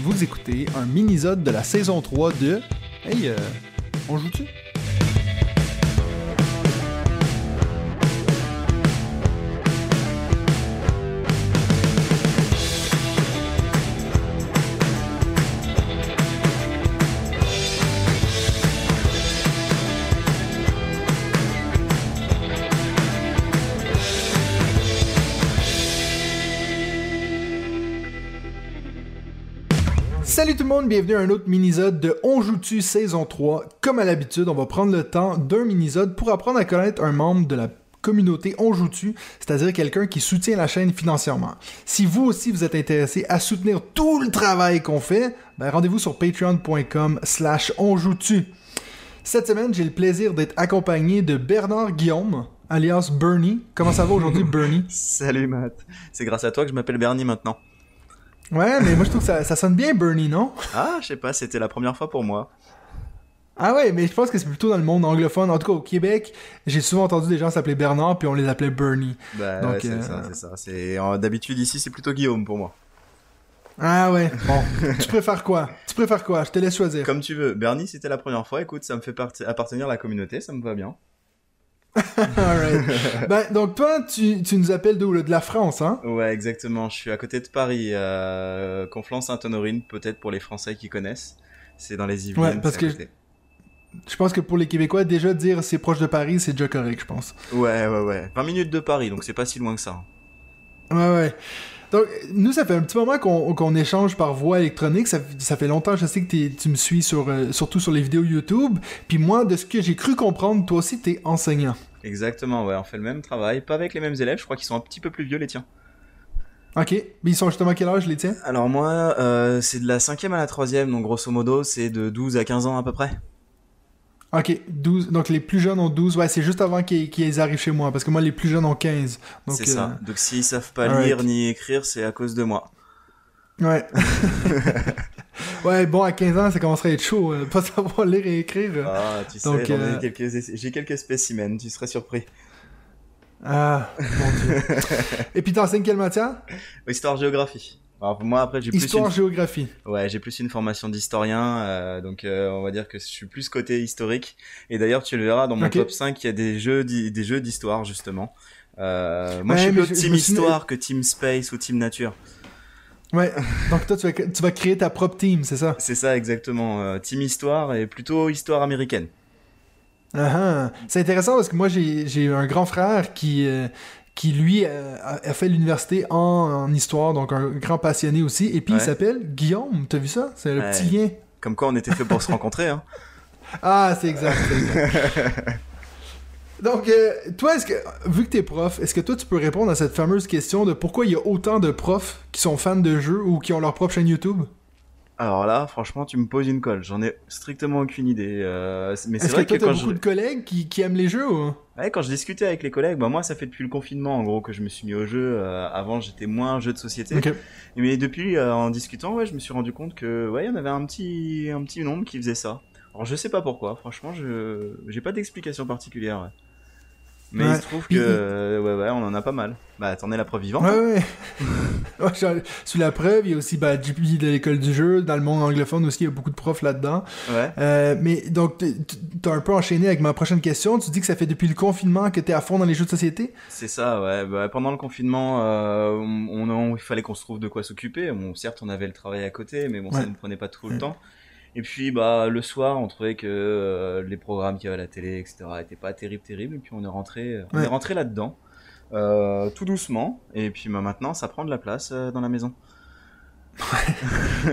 Vous écoutez un mini-sode de la saison 3 de... Hey, euh, on joue-tu? Salut tout le monde, bienvenue à un autre mini-sode de On joue-tu saison 3. Comme à l'habitude, on va prendre le temps d'un mini-sode pour apprendre à connaître un membre de la communauté On joue-tu, c'est-à-dire quelqu'un qui soutient la chaîne financièrement. Si vous aussi vous êtes intéressé à soutenir tout le travail qu'on fait, ben rendez-vous sur patreon.com slash. Cette semaine, j'ai le plaisir d'être accompagné de Bernard Guillaume, alias Bernie. Comment ça va aujourd'hui, Bernie? Salut Matt. C'est grâce à toi que je m'appelle Bernie maintenant. Ouais, mais moi je trouve que ça, ça sonne bien Bernie, non? Ah, je sais pas, c'était la première fois pour moi. Ah ouais, mais je pense que c'est plutôt dans le monde anglophone. En tout cas, au Québec, j'ai souvent entendu des gens s'appeler Bernard, puis on les appelait Bernie. Bah, Donc, ouais, c'est euh, ça, c'est ça. C'est euh, d'habitude ici, c'est plutôt Guillaume pour moi. Ah ouais, bon. tu préfères quoi? Tu préfères quoi? Je te laisse choisir. Comme tu veux. Bernie, c'était la première fois. Écoute, ça me fait appartenir à la communauté, ça me va bien. Alright. ben, donc toi, tu, tu nous appelles d'où? De la France, hein? Ouais, exactement. Je suis à côté de Paris, euh, Conflans-Sainte-Honorine, peut-être pour les Français qui connaissent. C'est dans les Yvelines. Ouais, parce que-. Je pense que pour les Québécois, déjà dire c'est proche de Paris, c'est déjà correct, je pense. Ouais, ouais, ouais. 20 minutes de Paris, donc c'est pas si loin que ça. Ouais, ouais. Donc, nous, ça fait un petit moment qu'on qu'on échange par voie électronique. Ça, ça fait longtemps, je sais que tu me suis sur, euh, surtout sur les vidéos YouTube. Puis moi, de ce que j'ai cru comprendre, toi aussi, t'es enseignant. Exactement, ouais. On fait le même travail, pas avec les mêmes élèves. Je crois qu'ils sont un petit peu plus vieux, les tiens. Ok. Mais ils sont justement à quel âge, les tiens? Alors moi, euh, c'est de la cinquième à la troisième, donc grosso modo, c'est de 12 à 15 ans à peu près. Ok, 12. Donc les plus jeunes ont 12. Ouais, c'est juste avant qu'ils qu'ils arrivent chez moi. Parce que moi, les plus jeunes ont 15. Donc, C'est ça. Donc s'ils savent pas lire ni écrire, c'est à cause de moi. euh, Ouais. ouais, bon, à 15 ans, ça commencerait à être chaud. euh, pas savoir lire et écrire. Ah, tu sais, euh, quelques j'ai quelques spécimens, tu serais surpris. Ah, mon dieu. et puis t'enseignes quelle matière? Histoire géographie. Alors moi après j'ai plus Histoire, une... géographie. ouais j'ai plus une formation d'historien euh, donc euh, on va dire que je suis plus côté historique et d'ailleurs tu le verras dans mon top 5 il y a des jeux des jeux d'histoire justement. Euh, moi Ouais, je suis plus team me histoire que team space ou team nature. Ouais. Donc toi, tu vas, tu vas créer ta propre team, c'est ça? C'est ça exactement. Euh, team histoire et plutôt histoire américaine. Ah ah. C'est intéressant parce que moi, j'ai un grand frère qui, euh, qui lui, euh, a, fait l'université en, en histoire, donc un grand passionné aussi. Et puis, il s'appelle Guillaume. T'as vu ça? C'est le Ouais. petit lien. Comme quoi on était fait pour se rencontrer. Hein. Ah, c'est exact. Donc, euh, toi, est-ce que, vu que t'es prof, est-ce que toi, tu peux répondre à cette fameuse question de pourquoi il y a autant de profs qui sont fans de jeux ou qui ont leur propre chaîne YouTube? Alors là, franchement, tu me poses une colle. J'en ai strictement aucune idée. Euh, mais c'est Est-ce que vrai toi, que quand beaucoup je... de collègues qui, qui aiment les jeux ou... Ouais, quand je discutais avec les collègues, bah moi ça fait depuis le confinement en gros que je me suis mis au jeu. Euh, avant j'étais moins jeu de société. Mais depuis euh, en discutant, ouais, je me suis rendu compte que ouais, il y en avait un petit un petit nombre qui faisait ça. Alors je sais pas pourquoi, franchement, je j'ai pas d'explication particulière. ouais. Mais Ouais. il se trouve que euh, ouais ouais, on en a pas mal. Bah t'en es la preuve vivante. Ouais, hein. ouais. ouais la preuve, il y a aussi bah, JP de l'école du jeu. Dans le monde anglophone aussi, il y a beaucoup de profs là-dedans. Ouais. Euh, mais donc, t'as un peu enchaîné avec ma prochaine question. Tu dis que ça fait depuis le confinement que t'es à fond dans les jeux de société? C'est ça, ouais. Bah, pendant le confinement, euh, on, on- il fallait qu'on se trouve de quoi s'occuper. Bon, certes, on avait le travail à côté, mais bon, ça ne prenait pas tout le temps. Et puis, bah, le soir, on trouvait que euh, les programmes qu'il y avait à la télé, etc., étaient pas terribles, terribles. Et puis, on est rentré, on Ouais. est rentré là-dedans, euh, tout doucement. Et puis, bah, maintenant, ça prend de la place euh, dans la maison.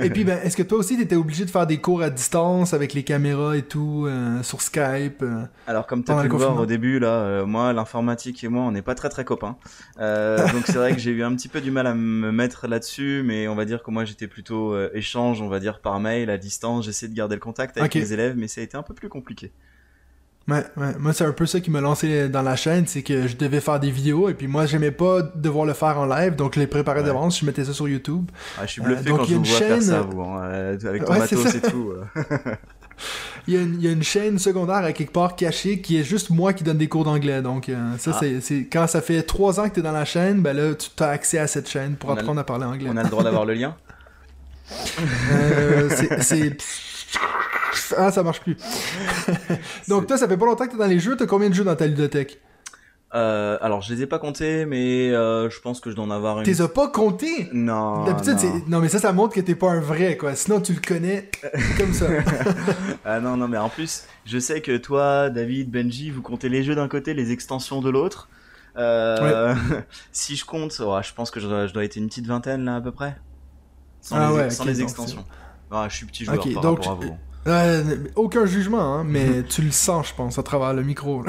Et puis, ben, est-ce que toi aussi, t'étais obligé de faire des cours à distance avec les caméras et tout, euh, sur Skype? euh? Alors comme tu as Pendant pu le voir au début là, euh, moi l'informatique et moi on n'est pas très très copains. Donc c'est vrai que j'ai eu un petit peu du mal à me mettre là-dessus, mais on va dire que moi j'étais plutôt échange, on va dire par mail à distance. J'essaie de garder le contact avec mes élèves, mais ça a été un peu plus compliqué. Ouais, ouais. Moi, c'est un peu ça qui m'a lancé dans la chaîne, c'est que je devais faire des vidéos, et puis moi, j'aimais pas devoir le faire en live, donc je les préparais Ouais. d'avance, je mettais ça sur YouTube. Ah, je suis Euh, bluffé donc, quand je vous faire ça, vous, hein, euh, avec ton Ouais, matos et tout. euh. Il y, a une, il y a une chaîne secondaire à quelque part cachée qui est juste moi qui donne des cours d'anglais. Donc, euh, ça, Ah. c'est, quand ça fait trois ans que tu es dans la chaîne, ben là, tu as accès à cette chaîne pour On apprendre à parler anglais. On a le droit d'avoir le lien? Euh, c'est. Ah, ça marche plus. Donc, toi, ça fait pas longtemps que t'es dans les jeux. T'as combien de jeux dans ta ludothèque? Euh, alors, je les ai pas comptés, mais euh, je pense que je dois en avoir une. T'es as pas compté? Non. D'habitude, non. c'est. Non, mais ça, ça montre que t'es pas un vrai, quoi. Sinon, tu le connais comme ça. Ah non, non, mais en plus, je sais que toi, David, Benji, vous comptez les jeux d'un côté, les extensions de l'autre. Euh, si je compte, ouais, je pense que je dois, je dois être une petite vingtaine là à peu près. Sans Ah les, ouais, sans les extensions. Ah, je suis petit joueur Ok, par donc, rapport à vous. Euh, aucun jugement, hein, mais tu le sens, je pense, à travers le micro.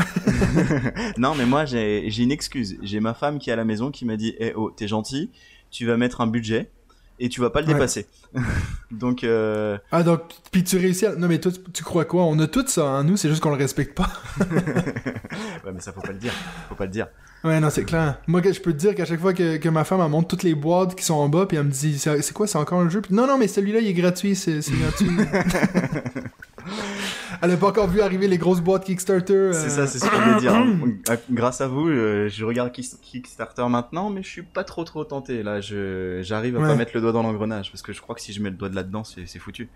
Non, mais moi, j'ai j'ai une excuse. J'ai ma femme qui est à la maison qui m'a dit Eh oh, t'es gentil, tu vas mettre un budget et tu vas pas le Ouais. dépasser. Donc, euh, Ah, donc, puis tu réussis à... Non, mais toi, tu, crois quoi? On a tout ça, hein, nous, c'est juste qu'on le respecte pas. ouais, mais ça faut pas le dire. Faut pas le dire. Ouais, non, c'est clair. Moi, je peux te dire qu'à chaque fois que, que ma femme, elle monte toutes les boîtes qui sont en bas, puis elle me dit, c'est quoi, c'est encore un jeu? Puis, non, non, mais celui-là, il est gratuit, c'est c'est gratuit. elle a pas encore vu arriver les grosses boîtes Kickstarter. C'est euh, ça, c'est ce que je voulais dire. Euh, Grâce à vous, euh, je regarde Kick- Kickstarter maintenant, mais je suis pas trop trop tenté. Là, j'arrive à Ouais. pas mettre le doigt dans l'engrenage parce que je crois que si je mets le doigt de là-dedans, c'est c'est foutu.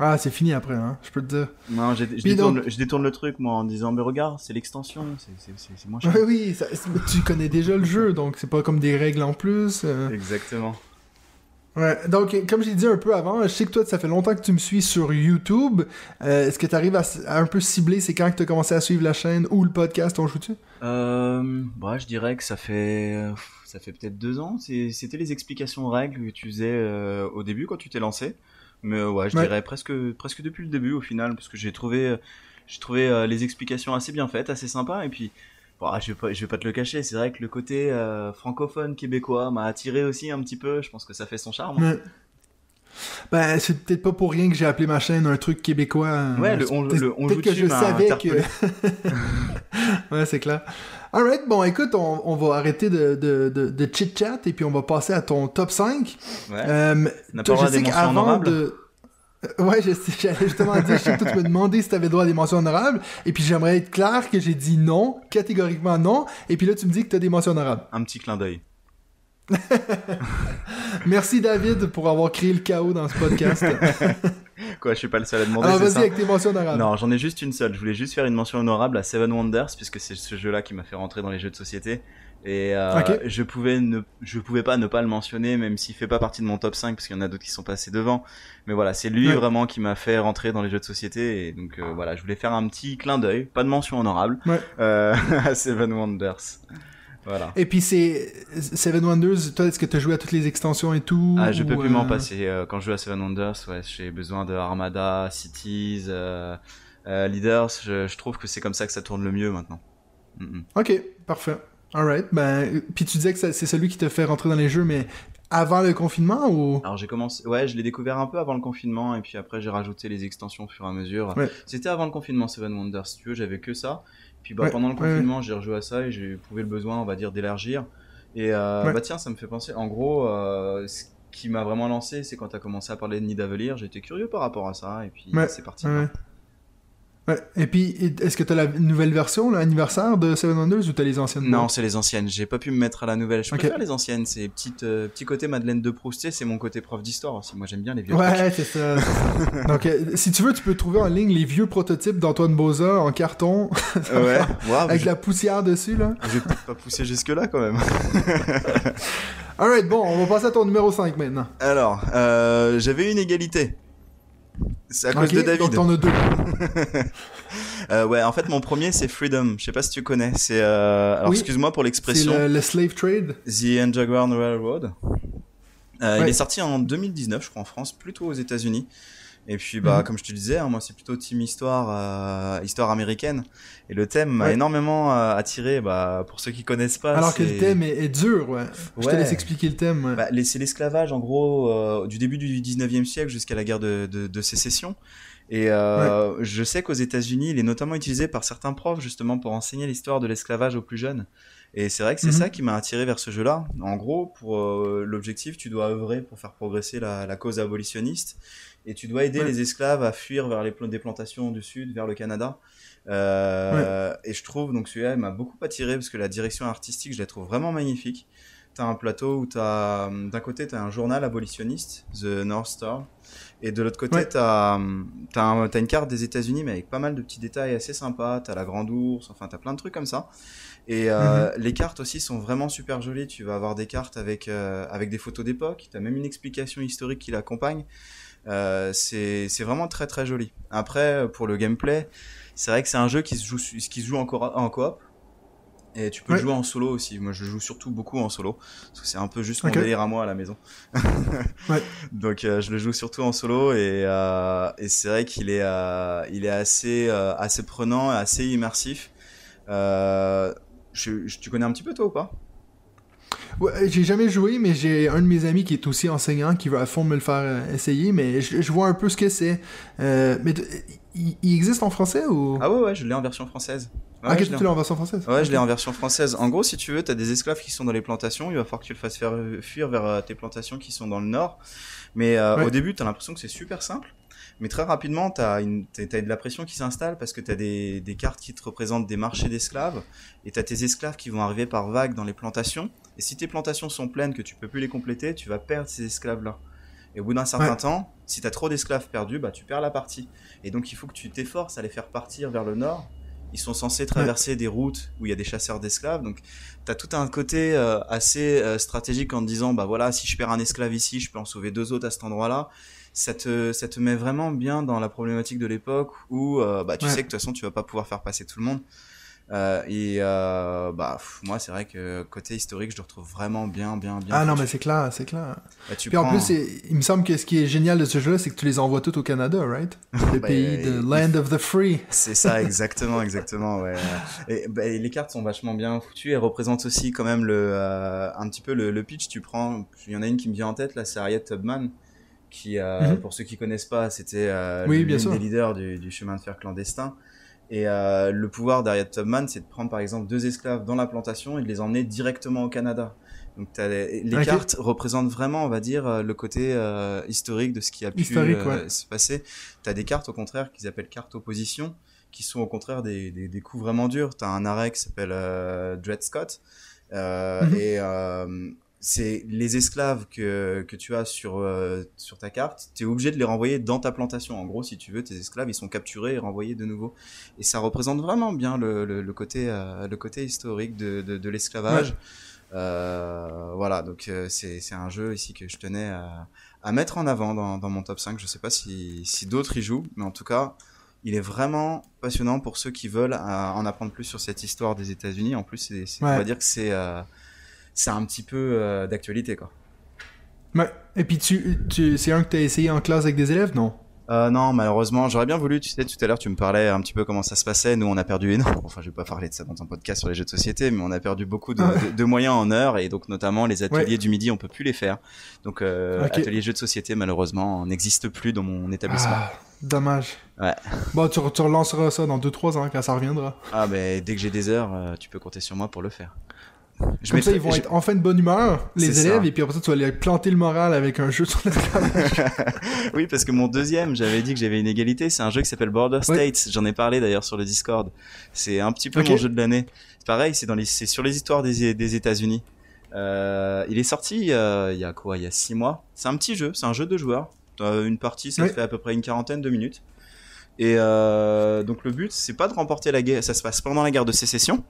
Ah, c'est fini après, hein, je peux te dire. Non, je détourne, donc- je détourne le truc moi en disant mais regarde, c'est l'extension, c'est- c'est c'est- c'est moins cher. Oui, ça- c'est- tu connais déjà le jeu, donc c'est pas comme des règles en plus. euh. Exactement. Ouais, donc comme j'ai dit un peu avant, je sais que toi, ça fait longtemps que tu me suis sur YouTube. Euh, Est-ce que tu arrives à, à un peu cibler c'est quand que tu as commencé à suivre la chaîne ou le podcast, on joue-tu? Euh, bah, je dirais que ça fait ça fait peut-être deux ans. C'était les explications règles que tu faisais euh, au début quand tu t'es lancé. Mais euh, ouais, je Ouais. dirais presque presque depuis le début au final, parce que j'ai trouvé j'ai trouvé euh, les explications assez bien faites, assez sympas. Et puis, bon, je vais pas je vais pas te le cacher, c'est vrai que le côté euh, francophone québécois m'a attiré aussi un petit peu. Je pense que ça fait son charme. Ben, c'est peut-être pas pour rien que j'ai appelé ma chaîne un truc québécois. euh, Ouais, le on- le on Peut-être que je m'a savais que. ouais, c'est clair. Alright, bon, écoute, on, on va arrêter de, de, de, de chit-chat et puis on va passer à ton top 5. Ouais. Euh, On n'a toi, pas droit des sais mentions qu'avant honorables. de. Euh, Ouais, je sais, j'allais justement dire, je sais que toi, tu me demandais si t'avais droit à des mentions honorables, et puis j'aimerais être clair que j'ai dit non, catégoriquement non, et puis là, tu me dis que t'as des mentions honorables. Un petit clin d'œil. Merci David pour avoir créé le chaos dans ce podcast. Quoi, je suis pas le seul à demander. Alors vas-y avec tes mentions honorables. Non, j'en ai juste une seule. Je voulais juste faire une mention honorable à Seven Wonders puisque c'est ce jeu-là qui m'a fait rentrer dans les jeux de société. Et euh, je pouvais ne, je pouvais pas ne pas le mentionner, même s'il fait pas partie de mon top 5 parce qu'il y en a d'autres qui sont passés devant. Mais voilà, c'est lui Ouais. vraiment qui m'a fait rentrer dans les jeux de société. Et donc euh, voilà, je voulais faire un petit clin d'œil, pas de mention honorable, Ouais. euh, à Seven Wonders. Voilà. Et puis c'est Seven Wonders, toi est-ce que tu as joué à toutes les extensions et tout Ah, je peux plus m'en euh, passer. Euh, Quand je joue à Seven Wonders, ouais, j'ai besoin de Armada, Cities, euh, euh, Leaders. Je, je trouve que c'est comme ça que ça tourne le mieux maintenant. Mm, mm. Ok, parfait. Alright, ben puis tu disais que c'est celui qui te fait rentrer dans les jeux mais avant le confinement ou? Alors j'ai commencé, ouais, je l'ai découvert un peu avant le confinement et puis après j'ai rajouté les extensions au fur et à mesure. Ouais. C'était avant le confinement Seven Wonders, si tu veux, j'avais que ça. Puis bah Ouais, pendant le ouais, confinement, j'ai rejoué à ça et j'ai éprouvé le besoin, on va dire, d'élargir. Et euh, bah tiens, ça me fait penser. En gros, euh, ce qui m'a vraiment lancé, c'est quand t'as commencé à parler de Nidavellir. J'étais curieux par rapport à ça et puis c'est parti. Ouais. Ouais. Et puis, est-ce que t'as la nouvelle version, l'anniversaire de Seven Wonders ou t'as les anciennes? Non, c'est les anciennes. J'ai pas pu me mettre à la nouvelle. Je Ok. préfère les anciennes. C'est petite, euh, petit côté Madeleine de Proust. C'est mon côté prof d'histoire aussi. Moi, j'aime bien les vieux. Ouais, c'est ça. Donc, euh, si tu veux, tu peux trouver en ligne les vieux prototypes d'Antoine Boza en carton Ouais. Waouh, avec je, la poussière dessus, là. je vais peut-être pas pousser jusque là quand même. Alright, bon, on va passer à ton numéro 5 maintenant. Alors, euh, j'avais une égalité. C'est à cause Ok, de David. Donc, t'en as deux. Euh, ouais, en fait, mon premier, c'est Freedom. Je sais pas si tu connais. C'est euh... alors Oui. excuse-moi pour C'est l'expression. le, le Slave Trade. The Underground Railroad. Euh, Ouais. Il est sorti en 2019, je crois, en France, plutôt aux États-Unis. Et puis, bah, Mhm. comme je te disais, hein, moi, c'est plutôt team histoire, euh, histoire américaine. Et le thème m'a Ouais. énormément euh, attiré. Bah, pour ceux qui connaissent pas, Alors que le thème est, est dur, ouais. Je te Ouais. laisse expliquer le thème. ouais. Bah, c'est l'esclavage, en gros, euh, du début du 19e siècle jusqu'à la guerre de, de, de sécession. Et euh, je sais qu'aux États-Unis, il est notamment utilisé par certains profs justement pour enseigner l'histoire de l'esclavage aux plus jeunes. Et c'est vrai que c'est Mhm. ça qui m'a attiré vers ce jeu-là. En gros, pour euh, l'objectif, tu dois œuvrer pour faire progresser la, la cause abolitionniste et tu dois aider Ouais. les esclaves à fuir vers les des plantations du sud, vers le Canada. Euh, Et je trouve donc celui-là il m'a beaucoup attiré parce que la direction artistique, je la trouve vraiment magnifique. t'as un plateau où t'as d'un côté t'as un journal abolitionniste, The North Star, et de l'autre côté t'as t'as, t'as une carte des États-Unis mais avec pas mal de petits détails assez sympas. T'as la Grande Ourse, enfin t'as plein de trucs comme ça. Et euh, mhm. les cartes aussi sont vraiment super jolies. Tu vas avoir des cartes avec euh, avec des photos d'époque. T'as même une explication historique qui l'accompagne. Euh, c'est vraiment très très joli. Après pour le gameplay, c'est vrai que c'est un jeu qui se joue qui se joue encore en coop. Et tu peux jouer en solo aussi. Moi, je joue surtout beaucoup en solo. Parce que c'est un peu juste mon délire à moi à la maison. ouais. Donc, euh, je le joue surtout en solo. Et, euh, et c'est vrai qu'il est, euh, il est assez, assez prenant et assez immersif. Je, tu connais un petit peu toi ou pas? Ouais, j'ai jamais joué, mais j'ai un de mes amis qui est aussi enseignant qui va à fond me le faire essayer, mais je, je vois un peu ce que c'est. Euh, mais il, existe en français ou? Ah ouais, ouais, je l'ai en version française. Ah, ouais, ah, que tu l'as en version française Ouais, je l'ai en version française. En gros, si tu veux, t'as des esclaves qui sont dans les plantations, il va falloir que tu le fasses faire fuir vers euh, tes plantations qui sont dans le nord. Mais euh, au début, t'as l'impression que c'est super simple. Mais très rapidement, t'as une, t'as, de la pression qui s'installe parce que t'as des, des cartes qui te représentent des marchés d'esclaves et t'as tes esclaves qui vont arriver par vagues dans les plantations. Et si tes plantations sont pleines, que tu peux plus les compléter, tu vas perdre ces esclaves-là. Et au bout d'un certain temps, si t'as trop d'esclaves perdus, bah tu perds la partie. Et donc il faut que tu t'efforces à les faire partir vers le nord ils sont censés traverser des routes où il y a des chasseurs d'esclaves. Donc, tu as tout un côté euh, assez euh, stratégique en te disant, bah voilà, si je perds un esclave ici, je peux en sauver deux autres à cet endroit-là. Ça te, ça te met vraiment bien dans la problématique de l'époque où euh, bah, tu sais que de toute façon, tu vas pas pouvoir faire passer tout le monde. Euh, et euh, bah moi c'est vrai que côté historique je le retrouve vraiment bien bien bien. Ah non mais c'est clair c'est clair. Bah, Puis en plus il me semble que ce qui est génial de ce jeu-là c'est que tu les envoies tous au Canada right? Le bah, pays de Land of the Free. C'est ça exactement exactement ouais. Et, bah, les cartes sont vachement bien foutues elles représentent aussi quand même le euh, un petit peu le, le, pitch tu prends il y en a une qui me vient en tête là c'est Harriet Tubman qui euh, mhm. pour ceux qui connaissent pas c'était euh, oui, l'une des leaders du, du chemin de fer clandestin. Et euh, le pouvoir d'Harriet Tubman, c'est de prendre par exemple deux esclaves dans la plantation et de les emmener directement au Canada. Donc les, les cartes représentent vraiment, on va dire, euh, le côté euh, historique de ce qui a pu euh, se passer. Tu as des cartes au contraire qu'ils appellent cartes opposition, qui sont au contraire des, des, des coups vraiment durs. Tu as un arrêt qui s'appelle Dred Scott. Mm-hmm. Et c'est les esclaves que, que tu as sur, euh, sur ta carte, tu es obligé de les renvoyer dans ta plantation. En gros, si tu veux, tes esclaves, ils sont capturés et renvoyés de nouveau. Et ça représente vraiment bien le, le, côté, euh, le côté historique de, de, de l'esclavage. Euh, voilà, donc c'est un jeu ici que je tenais à, à mettre en avant dans, dans, mon top 5. Je sais pas si, si d'autres y jouent, mais en tout cas, il est vraiment passionnant pour ceux qui veulent en apprendre plus sur cette histoire des États-Unis. En plus, c'est on va dire que c'est c'est un petit peu euh, d'actualité, quoi. Ouais. Et puis, tu, tu c'est un que tu as essayé en classe avec des élèves, non? Euh, non, malheureusement, j'aurais bien voulu. Tu sais, tout à l'heure, tu me parlais un petit peu comment ça se passait. Nous, on a perdu énormément. Enfin, je vais pas parler de ça dans un podcast sur les jeux de société, mais on a perdu beaucoup de, ah de, moyens en heure et donc notamment les ateliers du midi, on peut plus les faire. Donc, euh, ateliers jeux de société, malheureusement, n'existe plus dans mon établissement. Ah, dommage. Ouais. Bon, tu, tu relanceras ça dans 2-3 ans quand ça reviendra. Ah, ben dès que j'ai des heures, euh, tu peux compter sur moi pour le faire. Je Comme ça, ils vont être enfin de bonne humeur, les élèves, et puis après ça, tu vas aller planter le moral avec un jeu sur l'esclavage. oui, parce que mon deuxième, j'avais dit que j'avais une égalité, c'est un jeu qui s'appelle Border States. J'en ai parlé d'ailleurs sur le Discord. C'est un petit peu mon jeu de l'année. Pareil, c'est dans les, c'est sur les histoires des, des États-Unis. Euh, il est sorti euh, il y a quoi Il y a six mois. C'est un petit jeu, c'est un jeu de joueurs. une partie, ça fait à peu près une quarantaine de minutes. Et euh, donc le but, c'est pas de remporter la guerre. Ça se passe pendant la guerre de sécession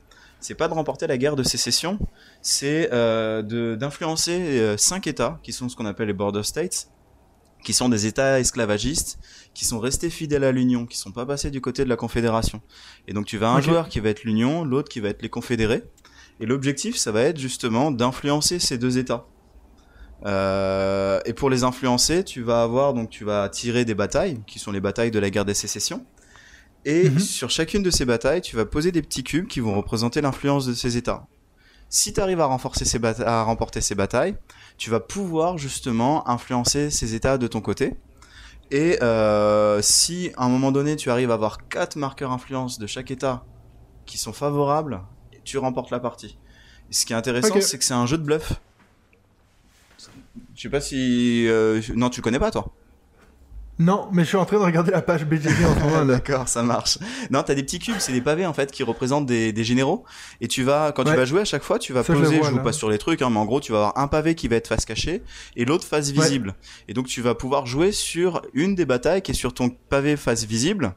c'est pas de remporter la guerre de sécession, c'est euh, d'influencer euh, cinq États qui sont ce qu'on appelle les border states, qui sont des États esclavagistes, qui sont restés fidèles à l'Union, qui sont pas passés du côté de la Confédération. Et donc tu vas un joueur qui va être l'Union, l'autre qui va être les Confédérés. Et l'objectif, ça va être justement d'influencer ces deux États. Euh, et pour les influencer, tu vas avoir donc tu vas tirer des batailles, qui sont les batailles de la guerre des sécessions. Et mhm. sur chacune de ces batailles, tu vas poser des petits cubes qui vont représenter l'influence de ces États. Si tu arrives à, renforcer ces à remporter ces batailles, tu vas pouvoir justement influencer ces États de ton côté. Et euh, si à un moment donné tu arrives à avoir quatre marqueurs influence de chaque État qui sont favorables, tu remportes la partie. ce qui est intéressant, c'est que c'est un jeu de bluff. Je sais pas si... Euh, non, tu connais pas toi Non, mais je suis en train de regarder la page BGG en ce moment. D'accord, ça marche. Non, t'as des petits cubes, c'est des pavés en fait qui représentent des, des généraux. Et tu vas, quand tu vas jouer à chaque fois, tu vas poser, je, joue pas sur les trucs, hein, mais en gros, tu vas avoir un pavé qui va être face cachée et l'autre face visible. Et donc tu vas pouvoir jouer sur une des batailles qui est sur ton pavé face visible.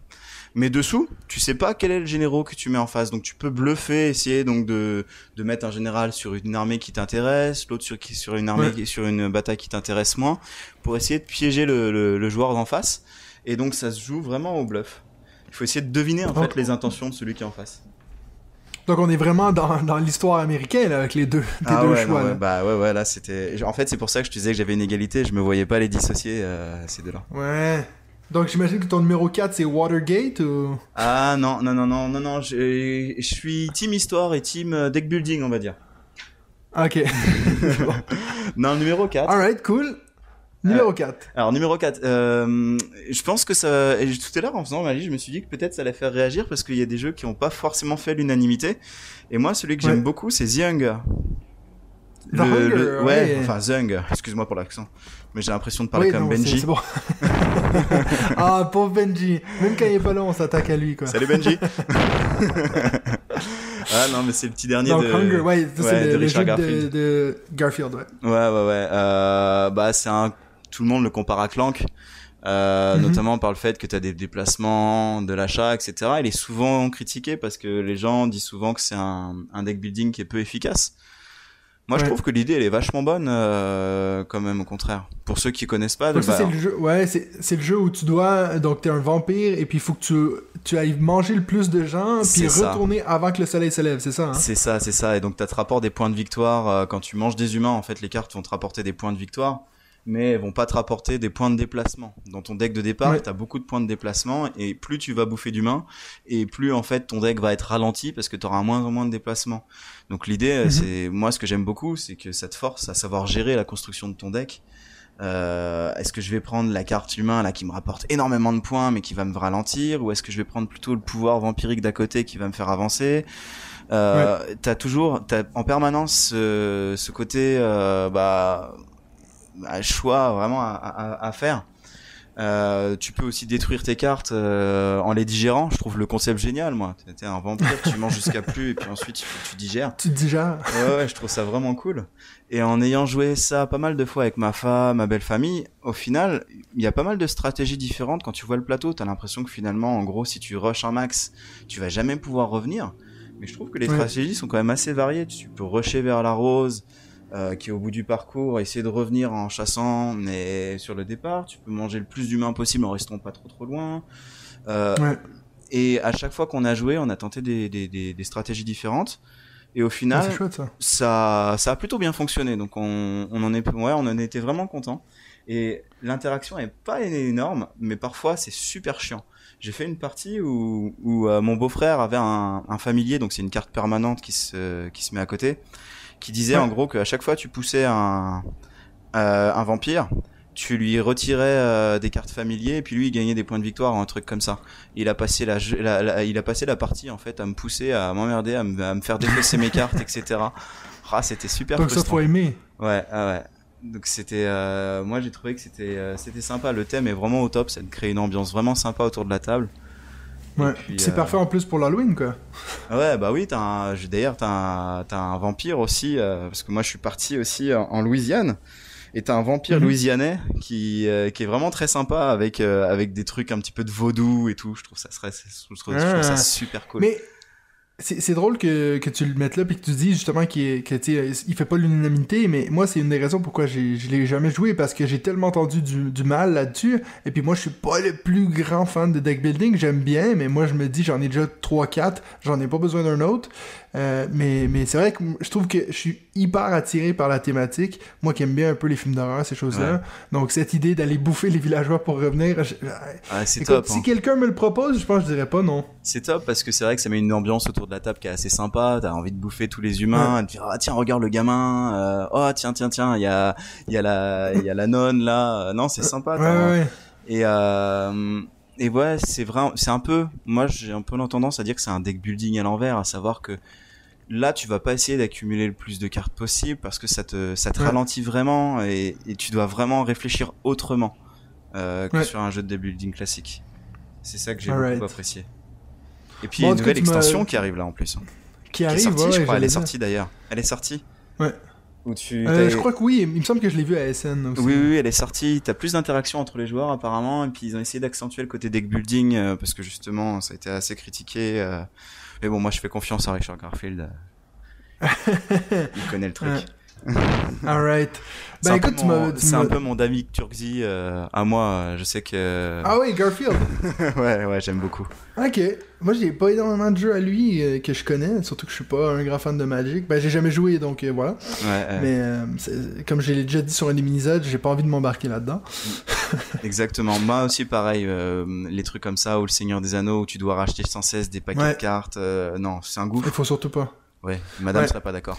Mais dessous, tu sais pas quel est le généraux que tu mets en face. Donc tu peux bluffer, essayer donc de, de mettre un général sur une armée qui t'intéresse, l'autre sur, sur une armée sur une bataille qui t'intéresse moins, pour essayer de piéger le, le, joueur d'en face. Et donc ça se joue vraiment au bluff. Il faut essayer de deviner en fait les intentions de celui qui est en face. Donc on est vraiment dans, dans l'histoire américaine avec les deux, les ah deux choix. là. Bah ouais ouais là c'était. En fait c'est pour ça que je te disais que j'avais une égalité. Je me voyais pas les dissocier euh, ces deux-là. Ouais. Donc j'imagine que ton numéro 4 c'est Watergate ou? Ah non non non non non non je, suis team histoire et team euh, deck building on va dire. Ok. non numéro 4. Alright cool. Numéro 4. Euh, alors numéro 4, euh, je pense que ça... tout à l'heure en faisant ma liste, je me suis dit que peut-être ça allait faire réagir parce qu'il y a des jeux qui n'ont pas forcément fait l'unanimité. Et moi celui que j'aime beaucoup c'est The Hunger. The Hunger, ouais, enfin The Hunger, excuse-moi pour l'accent mais j'ai l'impression de parler comme Benji. Bon. ah, pauvre Benji. Même quand il est pas là, on s'attaque à lui, quoi. Salut Benji. ah non, mais c'est le petit dernier Donc, de, Hunger, ouais, c'est Garfield. De, de, Garfield, ouais. Ouais, ouais, ouais. Euh, bah, c'est un, tout le monde le compare à Clank. Euh, mhm. notamment par le fait que tu as des déplacements, de l'achat, etc. Il est souvent critiqué parce que les gens disent souvent que c'est un, un deck building qui est peu efficace. Moi, je trouve que l'idée, elle est vachement bonne, euh, quand même, au contraire. Pour ceux qui connaissent pas, de c'est le jeu. Ouais, c'est le jeu où tu dois. Donc, t'es un vampire et puis il faut que tu tu ailles manger le plus de gens puis retourner avant que le soleil se lève. C'est ça. Hein? C'est ça, c'est ça. Et donc, t'as te rapport des points de victoire euh, quand tu manges des humains. En fait, les cartes vont te rapporter des points de victoire mais elles vont pas te rapporter des points de déplacement. Dans ton deck de départ, tu as beaucoup de points de déplacement et plus tu vas bouffer d'humains et plus en fait ton deck va être ralenti parce que tu auras moins en moins de déplacement. Donc l'idée, euh, mhm. c'est moi ce que j'aime beaucoup, c'est que ça te force à savoir gérer la construction de ton deck. Euh, est-ce que je vais prendre la carte humain là qui me rapporte énormément de points mais qui va me ralentir ou est-ce que je vais prendre plutôt le pouvoir vampirique d'à côté qui va me faire avancer? Euh, T'as toujours, as en permanence euh, ce côté, euh, bah, un choix vraiment à, à, à faire. Euh, tu peux aussi détruire tes cartes euh, en les digérant. Je trouve le concept génial, moi. T'es un vampire, tu manges jusqu'à plus et puis ensuite tu, tu digères. Tu digères. Ouais, ouais, je trouve ça vraiment cool. Et en ayant joué ça pas mal de fois avec ma femme, ma belle famille, au final, il y a pas mal de stratégies différentes. Quand tu vois le plateau, t'as l'impression que finalement, en gros, si tu rushes un max, tu vas jamais pouvoir revenir. Mais je trouve que les stratégies sont quand même assez variées. Tu peux rusher vers la rose, euh, qui est au bout du parcours, essayer de revenir en chassant, mais sur le départ, tu peux manger le plus d'humains possible en restant pas trop trop loin. Euh, Et à chaque fois qu'on a joué, on a tenté des, des, des, des stratégies différentes. Et au final, ça. ça. a plutôt bien fonctionné. Donc on, on en est, ouais, on en était vraiment content. Et l'interaction est pas énorme, mais parfois c'est super chiant. J'ai fait une partie où, où euh, mon beau-frère avait un, un familier, donc c'est une carte permanente qui se, qui se met à côté qui disait en gros qu'à chaque fois tu poussais un, euh, un vampire, tu lui retirais euh, des cartes familiers et puis lui il gagnait des points de victoire ou un truc comme ça. Il a passé la, il a passé la partie en fait à me pousser, à m'emmerder, à, me faire défausser mes cartes, etc. Ah, c'était super. Donc ça faut aimer. Ouais, ah ouais. Donc c'était, euh, moi j'ai trouvé que c'était, c'était sympa. Le thème est vraiment au top, ça crée une ambiance vraiment sympa autour de la table. Ouais. C'est euh, parfait en plus pour l'Halloween, quoi. Ouais, bah oui, as d'ailleurs, t'as un... As un vampire aussi, euh, parce que moi je suis parti aussi en, Louisiane. Et t'as un vampire mhm. louisianais qui, euh, qui est vraiment très sympa avec, avec des trucs un petit peu de vaudou et tout. Je trouve ça, serait, je trouve, ça ah. super cool. Mais c'est drôle que, que, tu le mettes là puis que tu dis justement qu'il il fait pas l'unanimité mais moi c'est une des raisons pourquoi je l'ai jamais joué parce que j'ai tellement entendu du, du mal là-dessus et puis moi je suis pas le plus grand fan de deck building j'aime bien mais moi je me dis j'en ai déjà 3-4 j'en ai pas besoin d'un autre euh, mais mais c'est vrai que je trouve que je suis hyper attiré par la thématique. Moi qui aime bien un peu les films d'horreur, ces choses-là. Donc cette idée d'aller bouffer les villageois pour revenir, ah, c'est top. Si hein. quelqu'un me le propose, je pense que je dirais pas non. C'est top parce que c'est vrai que ça met une ambiance autour de la table qui est assez sympa. T'as envie de bouffer tous les humains, de dire ah tiens regarde le gamin, euh, oh tiens tiens tiens il y a il y a la il y a la nonne là. Non c'est sympa. Et euh, et ouais, c'est vrai, c'est un peu, moi j'ai un peu tendance à dire que c'est un deck building à l'envers, à savoir que là tu vas pas essayer d'accumuler le plus de cartes possible parce que ça te ça te ralentit vraiment et, et, tu dois vraiment réfléchir autrement euh, que Ouais. sur un jeu de deck building classique. C'est ça que j'ai Alright. beaucoup apprécié. Et puis Bon, il y a une nouvelle extension qui arrive là en plus. hein. Qui Qui est arrive, sortie, ouais, je crois. Elle est sortie d'ailleurs. Elle est sortie. Ouais. Où tu. Euh, je crois que oui, il me semble que je l'ai vu à SN aussi. Oui, oui, elle est sortie. T'as plus d'interaction entre les joueurs apparemment, et puis ils ont essayé d'accentuer le côté deck building euh, parce que justement ça a été assez critiqué. euh. Mais bon, moi je fais confiance à Richard Garfield. euh. Il connaît le truc. Ouais. Alright. C'est un peu écoute, tu mon- m'as. tu c'est un peu mon David Turkzy euh, à moi. Je sais que. Ah oui, Garfield. ouais, ouais, j'aime beaucoup. Ok. Moi, j'ai pas énormément de jeux à lui euh, que je connais, surtout que je suis pas un grand fan de Magic. Ben, j'ai jamais joué, donc euh, voilà. Ouais, Mais euh, comme je l'ai déjà dit sur un des j'ai pas envie de m'embarquer là-dedans. exactement. Moi aussi, pareil. les trucs comme ça, ou le Seigneur des Anneaux, où tu dois racheter sans cesse des paquets Ouais. de cartes. non, c'est un Il gouffre. faut surtout pas. Ouais, madame Ouais. serait pas d'accord.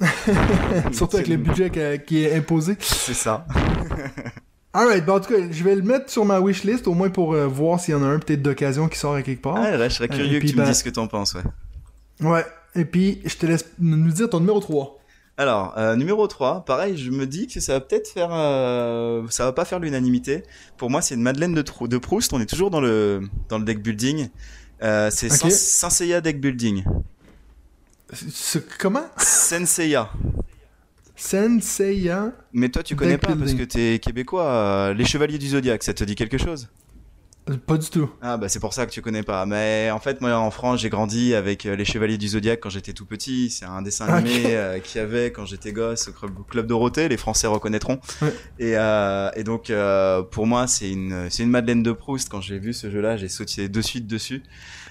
surtout avec le budget qui est imposé. C'est ça. Alright, ben en tout cas, je vais le mettre sur ma wishlist, au moins pour euh, voir s'il y en a un peut-être d'occasion qui sort à quelque part. Ah, là, je serais curieux que tu me ben- dises ce que t'en penses, ouais. Ouais. Et puis, je te laisse nous dire ton numéro 3. Alors, euh, numéro 3, pareil, je me dis que ça va peut-être faire... euh, ça va pas faire l'unanimité. Pour moi, c'est une Madeleine de, Trou- de Proust. On est toujours dans le, dans le deck building. C'est Ok. Sens- Senseiya deck building. Comment? Senseiya. Senseiya. Mais toi, tu connais pas parce que t'es québécois. euh, les Chevaliers du Zodiaque, ça te dit quelque chose? Pas du tout. Ah bah c'est pour ça que tu connais pas. Mais en fait moi en France j'ai grandi avec euh, les Chevaliers du Zodiaque quand j'étais tout petit. C'est un dessin animé Ok. euh, qu'il y avait quand j'étais gosse au club, club Dorothée. Les Français reconnaîtront. Ouais. Et, euh, et donc euh, pour moi c'est une c'est une Madeleine de Proust. Quand j'ai vu ce jeu-là j'ai sauté de suite dessus.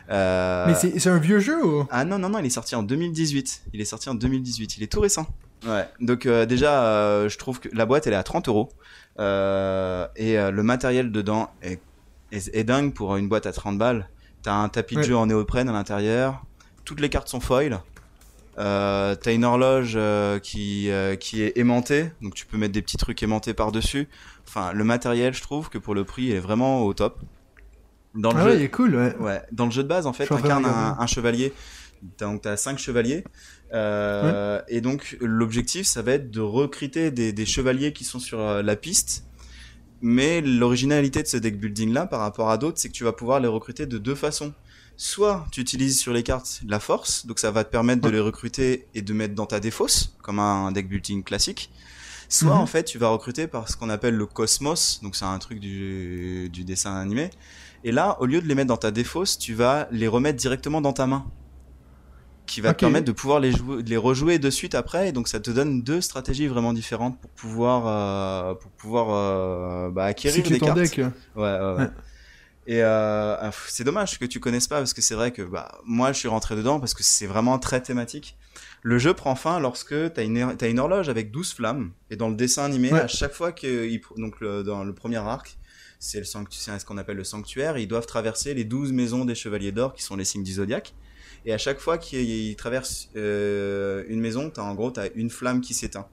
Euh, Mais c'est c'est un vieux jeu ou? Ah non, non, non, il est sorti en 2018. Il est sorti en 2018. Il est tout récent. Ouais. Donc euh, déjà, euh, je trouve que la boîte, elle est à 30 euros. Et euh, le matériel dedans est, est, est dingue pour une boîte à 30 balles. T'as un tapis de Ouais. jeu en néoprène à l'intérieur. Toutes les cartes sont foil. Euh, T'as une horloge euh, qui, euh, qui est aimantée. Donc tu peux mettre des petits trucs aimantés par-dessus. Enfin, le matériel, je trouve que pour le prix, il est vraiment au top. Dans le Ah jeu, ouais, il est cool, ouais. Ouais, dans le jeu de base, en fait, de t'incarnes un, chevalier. Donc, t'as cinq chevaliers. Euh, Et donc, l'objectif, ça va être de recruter des, des chevaliers qui sont sur euh, la piste. Mais l'originalité de ce deck building là, par rapport à d'autres, c'est que tu vas pouvoir les recruter de deux façons. Soit tu utilises sur les cartes la force, donc ça va te permettre de les recruter et de mettre dans ta défausse, comme un deck building classique. Soit Mhm. en fait tu vas recruter par ce qu'on appelle le cosmos, donc c'est un truc du, du dessin animé. Et là, au lieu de les mettre dans ta défausse, tu vas les remettre directement dans ta main. Qui va te permettre de pouvoir les, jouer, les rejouer de suite après. Et donc ça te donne deux stratégies vraiment différentes pour pouvoir, euh, pour pouvoir euh, bah, acquérir des cartes. deck. Ouais, ouais, ouais. Ouais. Et euh, ah, c'est dommage que tu connaisses pas parce que c'est vrai que bah, moi je suis rentré dedans parce que c'est vraiment très thématique. Le jeu prend fin lorsque tu as une, er- t'as une horloge avec 12 flammes et dans le dessin animé, Ouais. à chaque fois que il donc le- dans le premier arc, c'est ce qu'on appelle le sanctuaire, ils doivent traverser les 12 maisons des chevaliers d'or qui sont les signes du zodiaque. Et à chaque fois qu'ils traversent euh, une maison, en gros t'as une flamme qui s'éteint.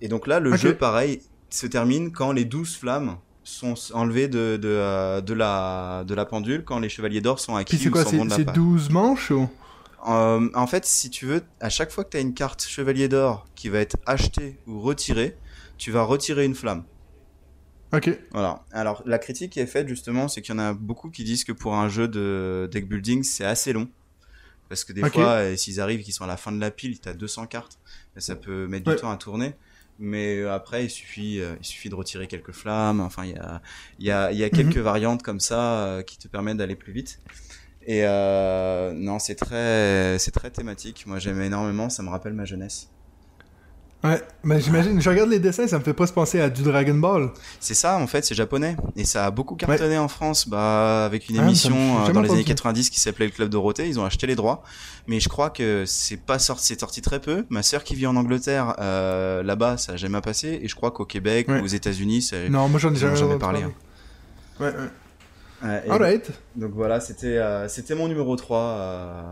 Et donc là, le jeu, pareil, se termine quand les 12 flammes sont enlevées de, de, euh, de, la, de la pendule, quand les chevaliers d'or sont acquis c'est quoi, c'est vont de la c'est part. 12 manches ou? Euh, en fait, si tu veux, à chaque fois que tu as une carte chevalier d'or qui va être achetée ou retirée, tu vas retirer une flamme. Ok. Voilà. Alors, la critique qui est faite, justement, c'est qu'il y en a beaucoup qui disent que pour un jeu de deck building, c'est assez long. Parce que des fois, euh, s'ils arrivent, qu'ils sont à la fin de la pile, t'as 200 cartes. Ça peut mettre Ouais. du temps à tourner. Mais euh, après, il suffit, euh, il suffit de retirer quelques flammes. Enfin, il y a, y a, y a Mhm. quelques variantes comme ça euh, qui te permettent d'aller plus vite. Et non, c'est très, c'est très thématique. Moi, j'aime énormément. Ça me rappelle ma jeunesse. Ouais, ben j'imagine, je regarde les dessins, ça me fait pas se penser à du Dragon Ball. C'est ça, en fait, c'est japonais. Et ça a beaucoup cartonné en France, bah, avec une Ah, émission ça euh, dans les années entendu. 90 qui s'appelait le Club Dorothée. Ils ont acheté les droits. Mais je crois que c'est pas sorti, c'est sorti très peu. Ma sœur qui vit en Angleterre, euh, là-bas, ça a jamais passé. Et je crois qu'au Québec Ouais. ou aux États-Unis, c'est. Non, moi j'en ai jamais, parlé, hein. Ouais, ouais. Et Alright. Donc voilà, c'était euh, c'était mon numéro 3. euh,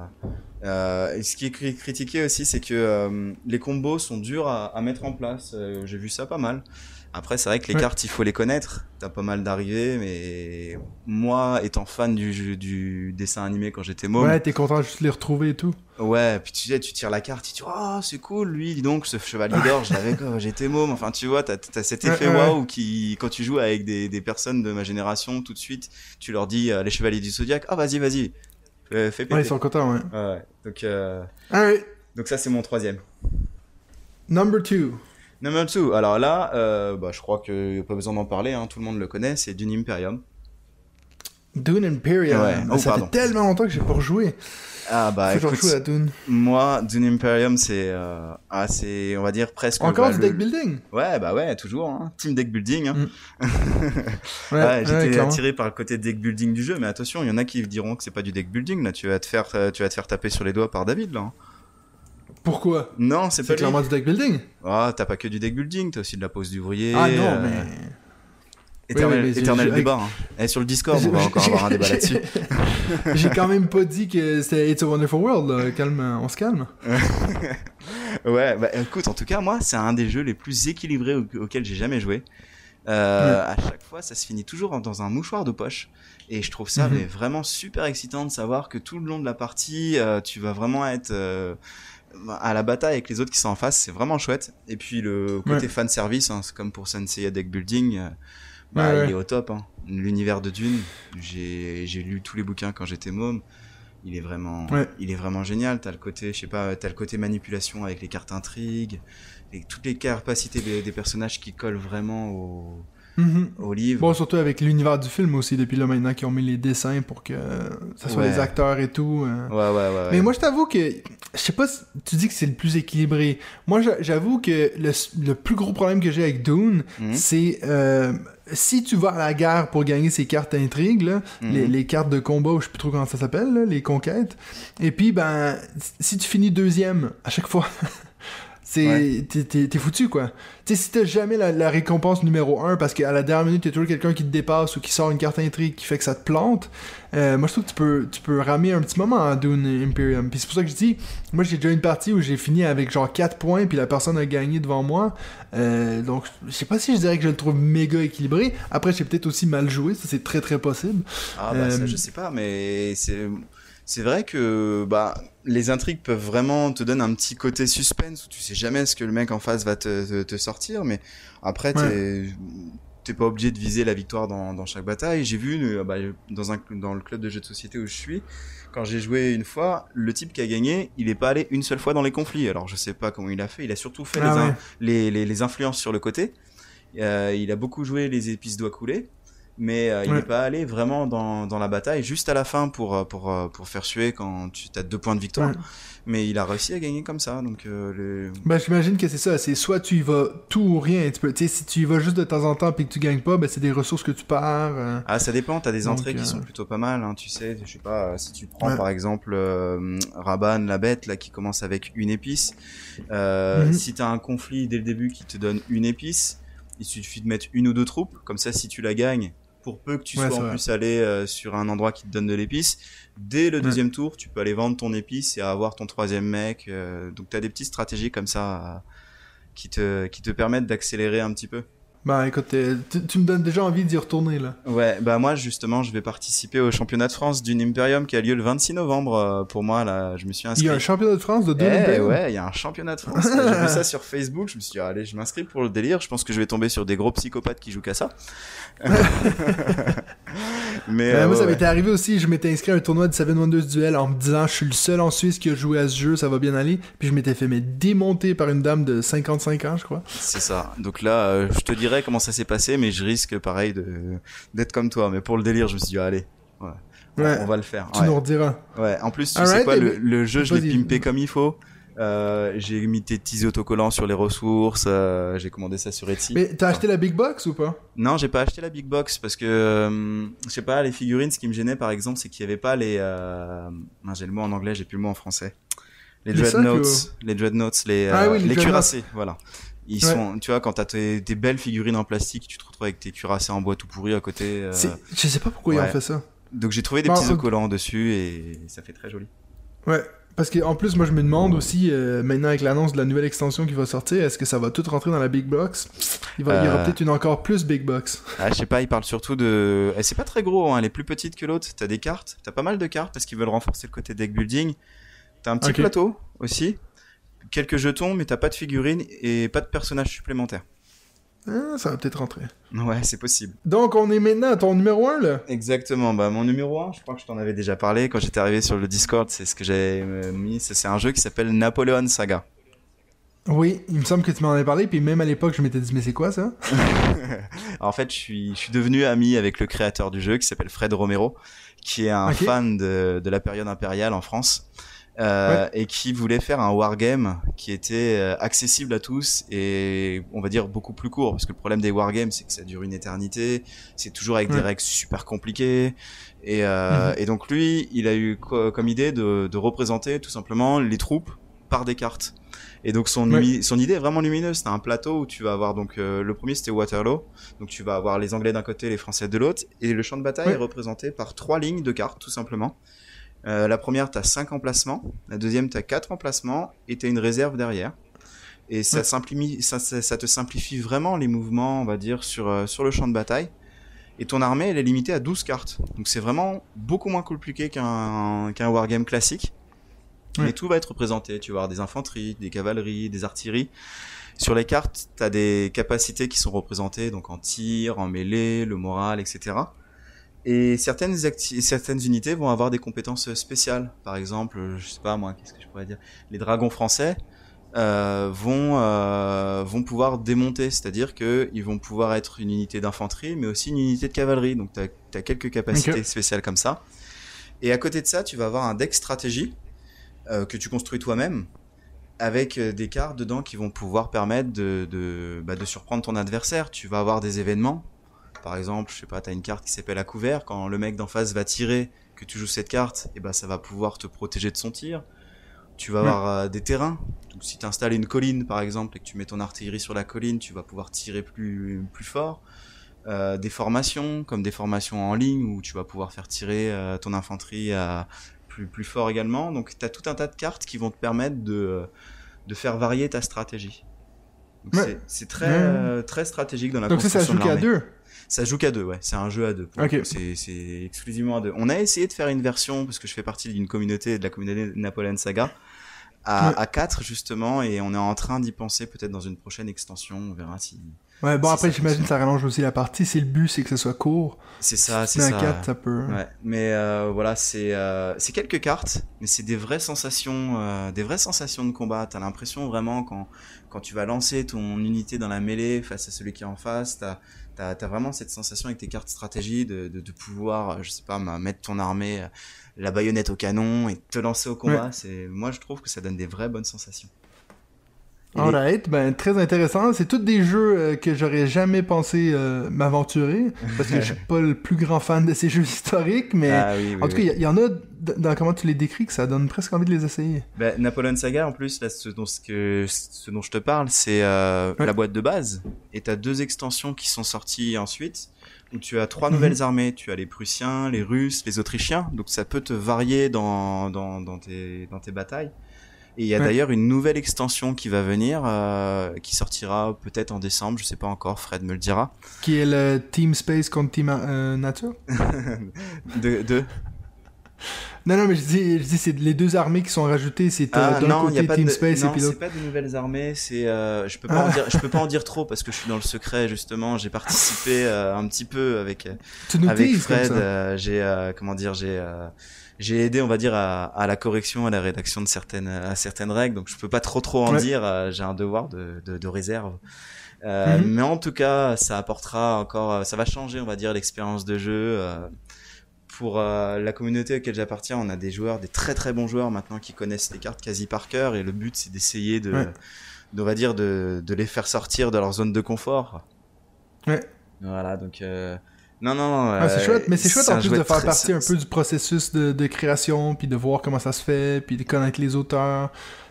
euh, et ce qui est cri- critiqué aussi, c'est que les combos sont durs à, à mettre en place. J'ai vu ça pas mal. Après, c'est vrai que les Ouais. cartes, il faut les connaître. T'as pas mal d'arrivées, mais moi, étant fan du, dessin animé quand j'étais môme, Ouais, t'es content juste de les retrouver et tout. Ouais, puis tu sais, tu tires la carte, tu dis, oh, c'est cool, lui, dis donc, ce chevalier d'or, je l'avais quand j'étais môme. Enfin, tu vois, t'as as cet effet waouh qui, quand tu joues avec des, des personnes de ma génération, tout de suite, tu leur dis, euh, les chevaliers du zodiaque, ah, vas-y, vas-y, fais, fais péter. Ouais, ils sont contents, ouais. Ouais, ouais. Donc, euh, Alright, donc ça, c'est mon troisième. number two. Number two, alors là, euh, bah, je crois que pas besoin d'en parler, hein, tout le monde le connaît, c'est Dune Imperium. Dune Imperium. Ouais. Mais Oh, ça pardon. fait tellement longtemps que j'ai pas rejoué. Ah, bah, écoute, moi, Dune Imperium, c'est, euh, ah, on va dire presque. Encore bah, du le- deck building? Ouais, bah ouais, toujours, hein. Team deck building. Hein. Mm. Ouais, Ouais, j'étais ouais, attiré par le côté deck building du jeu, mais attention, il y en a qui diront que c'est pas du deck building. Là, tu vas te faire, euh, tu vas te faire taper sur les doigts par David là. hein. Pourquoi? Non, c'est pas lui. clairement du deck building. Ah, t'as pas que du deck building, t'as aussi de la pose d'ouvrier. Ah non, euh, mais. Éternel, Oui, oui, mais éternel j'ai- débat. Hein. Et sur le Discord, on va encore avoir un débat là-dessus. J'ai quand même pas dit que c'était It's a Wonderful World. là. Calme, on se calme. Ouais, bah écoute, en tout cas, moi, c'est un des jeux les plus équilibrés au- auxquels j'ai jamais joué. Euh, À chaque fois, ça se finit toujours dans un mouchoir de poche. Et je trouve ça Mhm. mais vraiment super excitant de savoir que tout le long de la partie, euh, tu vas vraiment être euh, à la bataille avec les autres qui sont en face. C'est vraiment chouette. Et puis le côté Ouais. fan service, hein, c'est comme pour Sensei Deck Building, euh, bah, Ouais, il est au top. Hein. L'univers de Dune, j'ai j'ai lu tous les bouquins quand j'étais môme. Il est vraiment, Ouais. il est vraiment génial. T'as le côté, je sais pas, t'as le côté manipulation avec les cartes intrigues, et toutes les capacités des, des personnages qui collent vraiment au, Mhm. au livre. Bon, surtout avec l'univers du film aussi, depuis là maintenant qu'ils ont mis les dessins pour que ça soit Ouais. les acteurs et tout. euh. Ouais, ouais, ouais. ouais. Mais moi, je t'avoue que, je sais pas, si- tu dis que c'est le plus équilibré. Moi, j'a- j'avoue que le, le plus gros problème que j'ai avec Dune, Mhm. c'est euh, si tu vas à la guerre pour gagner ces cartes intrigues, là, Mhm. les, les cartes de combat, ou je sais plus trop comment ça s'appelle, les conquêtes, et puis, ben, si tu finis deuxième à chaque fois, c'est Ouais. t'es- t'es t'es foutu, quoi. Tu sais, si t'as jamais la, la récompense numéro 1, parce qu'à la dernière minute, t'as toujours quelqu'un qui te dépasse ou qui sort une carte intrigue qui fait que ça te plante, euh, moi, je trouve que tu peux, tu peux ramer un petit moment en Dune Imperium. Puis c'est pour ça que je dis, moi, j'ai déjà une partie où j'ai fini avec genre 4 points, puis la personne a gagné devant moi. Euh, donc, je sais pas si je dirais que je le trouve méga équilibré. Après, j'ai peut-être aussi mal joué, ça c'est très très possible. Ah bah ça Euh, je sais pas, mais c'est c'est vrai que bah les intrigues peuvent vraiment te donner un petit côté suspense où tu sais jamais ce que le mec en face va te, te, te sortir, mais après t'es t'es pas obligé de viser la victoire dans, dans chaque bataille. J'ai vu euh, bah, dans un dans le club de jeux de société où je suis, quand j'ai joué une fois, le type qui a gagné, il est pas allé une seule fois dans les conflits. Alors je sais pas comment il a fait, il a surtout fait Ah les, in- ouais. les, les, les influences sur le côté. Euh, il a beaucoup joué les épices doigts coulés, mais euh, il Ouais. n'est pas allé vraiment dans, dans la bataille juste à la fin pour, euh, pour, euh, pour faire suer quand tu as deux points de victoire. Ouais. Mais il a réussi à gagner comme ça. Donc, euh, le... Ben, j'imagine que c'est ça. C'est soit tu y vas tout ou rien. Tu peux, tu si tu y vas juste de temps en temps puis que tu gagnes pas, ben, c'est des ressources que tu perds. euh. Ah, ça dépend. T'as des Donc, entrées qui sont plutôt pas mal. Hein, tu sais, je sais pas, si tu prends Ouais. par exemple Raban, la bête, là, qui commence avec une épice. Mhm. Si t'as un conflit dès le début qui te donne une épice, il suffit de mettre une ou deux troupes. Comme ça, si tu la gagnes, pour peu que tu Ouais, sois en vrai. plus allé euh, sur un endroit qui te donne de l'épice, dès le deuxième tour, tu peux aller vendre ton épice et avoir ton troisième mec. euh, donc t'as des petites stratégies comme ça euh, qui te qui te permettent d'accélérer un petit peu. Ben, écoute, euh, tu, me donnes déjà envie d'y retourner, là. Ouais, bah moi justement, je vais participer au championnat de France d'une Imperium qui a lieu le 26 novembre. euh, pour moi, là, je me suis Il inscrit. y a un championnat de France de Dune Eh ouais, il y a un championnat de France. J'ai vu ça sur Facebook. Je me suis dit, allez, je m'inscris pour le délire. Je pense que je vais tomber sur des gros psychopathes qui jouent qu'à ça. Mais Ben, euh, moi, ça m'était arrivé aussi. Je m'étais inscrit à un tournoi de Seven Wonders Duel en me disant je suis le seul en Suisse qui a joué à ce jeu, ça va bien aller. Puis je m'étais fait mais démonter par une dame de 55 ans, je crois. c'est ça. Donc là, euh, je te dirai comment ça s'est passé, mais je risque pareil de d'être comme toi. Mais pour le délire, je me suis dit, allez, ouais, on- Ouais. on va le faire. Tu Ouais. nous rediras. Ouais, en plus, tu sais quoi, eh le, ben, le jeu, je l'ai pimpé comme il faut. Euh, j'ai mis des petits autocollants sur les ressources. euh, j'ai commandé ça sur Etsy. Mais t'as acheté la Big Box ou pas? Non, j'ai pas acheté la big box parce que euh, je sais pas les figurines. Ce qui me gênait, par exemple, c'est qu'il y avait pas les. J'ai le mot en anglais, j'ai plus le mot en français. Les Les dreadnoughts, les dreadnoughts, les, Ah oui, les cuirassés, voilà. Ils Ouais. sont, tu vois, quand t'as tes, belles figurines en plastique, tu te retrouves avec tes cuirassés en bois tout pourris à côté. Je sais pas pourquoi ils ouais. ont fait ça. Donc j'ai trouvé des Bon, petits ok. collants dessus et ça fait très joli. Ouais. Parce qu'en plus, moi, je me demande aussi, euh, maintenant avec l'annonce de la nouvelle extension qui va sortir, est-ce que ça va tout rentrer dans la big box? Il, va, il y aura Euh. peut-être une encore plus big box. Ah, je sais pas, il parle surtout de. Eh, c'est pas très gros, hein, elle est plus petite que l'autre. T'as des cartes, t'as pas mal de cartes parce qu'ils veulent renforcer le côté deck building. T'as un petit plateau aussi, quelques jetons, mais t'as pas de figurines et pas de personnages supplémentaires. Ah, ça va peut-être rentrer. Ouais, c'est possible. Donc, on est maintenant à ton numéro 1, là. Exactement, bah mon numéro 1, je crois que je t'en avais déjà parlé quand j'étais arrivé sur le Discord, c'est ce que j'ai euh, mis, c'est un jeu qui s'appelle Napoleon Saga. Oui, il me semble que tu m'en avais parlé, puis même à l'époque, je m'étais dit, mais c'est quoi ça? En fait, je suis, je suis devenu ami avec le créateur du jeu qui s'appelle Fred Romero, qui est un fan de, de la période impériale en France. Euh, et qui voulait faire un wargame qui était euh, accessible à tous et on va dire beaucoup plus court. Parce que le problème des wargames c'est que ça dure une éternité. C'est toujours avec des règles super compliquées. Et, euh, Mhm. et donc lui il a eu co- comme idée de, de représenter tout simplement les troupes par des cartes. Et donc son, idée est vraiment lumineuse. C'est un plateau où tu vas avoir donc euh, le premier c'était Waterloo. Donc tu vas avoir les Anglais d'un côté, les Français de l'autre, et le champ de bataille est représenté par trois lignes de cartes, tout simplement. Euh, la première, tu as 5 emplacements, la deuxième, tu as 4 emplacements, et tu as une réserve derrière. Et ça, simplifie, ça, ça, ça te simplifie vraiment les mouvements, on va dire, sur, euh, sur le champ de bataille. Et ton armée, elle est limitée à 12 cartes. Donc c'est vraiment beaucoup moins compliqué qu'un qu'un wargame classique. Mais tout va être représenté. Tu vas avoir des infanteries, des cavaleries, des artilleries. Sur les cartes, tu as des capacités qui sont représentées, donc en tir, en mêlée, le moral, etc. Et certaines, unités vont avoir des compétences spéciales. Par exemple, je sais pas moi, qu'est-ce que je pourrais dire? Les dragons français euh, vont, euh, vont pouvoir démonter, c'est-à-dire qu'ils vont pouvoir être une unité d'infanterie, mais aussi une unité de cavalerie. Donc tu as, quelques capacités spéciales comme ça. Et à côté de ça, tu vas avoir un deck stratégie euh, que tu construis toi-même avec des cartes dedans qui vont pouvoir permettre de, de, bah, de surprendre ton adversaire. Tu vas avoir des événements. Par exemple, je sais pas, tu as une carte qui s'appelle à couvert. Quand le mec d'en face va tirer, que tu joues cette carte, et ben ça va pouvoir te protéger de son tir. Tu vas Ouais. avoir euh, des terrains. Donc si tu installes une colline par exemple et que tu mets ton artillerie sur la colline, tu vas pouvoir tirer plus, plus fort. Euh, des formations, comme des formations en ligne où tu vas pouvoir faire tirer euh, ton infanterie à plus, plus fort également. Donc tu as tout un tas de cartes qui vont te permettre de, de faire varier ta stratégie. Ouais. c'est- très, Ouais. très stratégique dans la Donc ça, ça construction joue qu'à deux. Ça joue qu'à deux, ouais. C'est un jeu à deux. pour Ok. le coup. C'est, c'est exclusivement à deux. On a essayé de faire une version, parce que je fais partie d'une communauté, de la communauté Napoleon Saga, à, Ouais. à 4 justement, et on est en train d'y penser peut-être dans une prochaine extension. On verra si. Ouais, bon, Si après, ça j'imagine ça rallonge aussi la partie. Si le but, c'est que ce soit court, C'est ça, c'est mais à ça. 4, ça peut. Ouais, mais euh, voilà, c'est euh, c'est quelques cartes, mais c'est des vraies sensations, euh, des vraies sensations de combat. T'as l'impression vraiment quand quand tu vas lancer ton unité dans la mêlée face à celui qui est en face, t'as t'as as vraiment cette sensation avec tes cartes stratégie de, de, de pouvoir, euh, je sais pas, mettre ton armée, euh, la baïonnette au canon et te lancer au combat. C'est moi je trouve que ça donne des vraies bonnes sensations. Et Alright, ben très intéressant. C'est tous des jeux euh, que j'aurais jamais pensé euh, m'aventurer parce que je suis pas le plus grand fan de ces jeux historiques, mais Ah oui, oui, en tout cas, oui. il y, en a dans comment tu les décris que ça donne presque envie de les essayer. Bah, Napoleon Saga, en plus, là, ce dont, ce que, ce dont je te parle, c'est euh, Ouais. la boîte de base. Et tu as deux extensions qui sont sorties ensuite. Donc tu as trois Mhm. nouvelles armées. Tu as les Prussiens, les Russes, les Autrichiens. Donc ça peut te varier dans, dans, dans, tes, dans tes batailles. Et il y a Ouais. d'ailleurs une nouvelle extension qui va venir, euh, qui sortira peut-être en décembre, je sais pas encore, Fred me le dira. Qui est le Team Space contre Team euh, Nature? De, de... Non, non, mais je dis, je dis c'est les deux armées qui sont rajoutées. C'est euh, Ah d'un non, il y a côté pas Team de, Space non, et puis c'est pas de nouvelles armées. C'est, euh, je peux pas Ah. en dire, je peux pas en dire trop parce que je suis dans le secret justement. J'ai participé euh, un petit peu avec euh, avec Fred. euh, j'ai euh, comment dire, j'ai euh, j'ai aidé, on va dire, à, à la correction, à la rédaction de certaines à certaines règles. Donc je peux pas trop trop en Ouais. dire. euh, j'ai un devoir de, de, de réserve. Euh, Mhm. Mais en tout cas, ça apportera encore, ça va changer, on va dire, l'expérience de jeu. Euh, pour euh, la communauté à laquelle j'appartiens, on a des joueurs, des très très bons joueurs maintenant qui connaissent les cartes quasi par cœur et le but c'est d'essayer de, Ouais. de, on va dire, de, de les faire sortir de leur zone de confort. Ouais. Voilà, donc euh, non non. Ah, c'est euh, chouette, mais c'est chouette un en plus de faire partie un peu du processus de, de création, puis de voir comment ça se fait, puis de connaître les auteurs.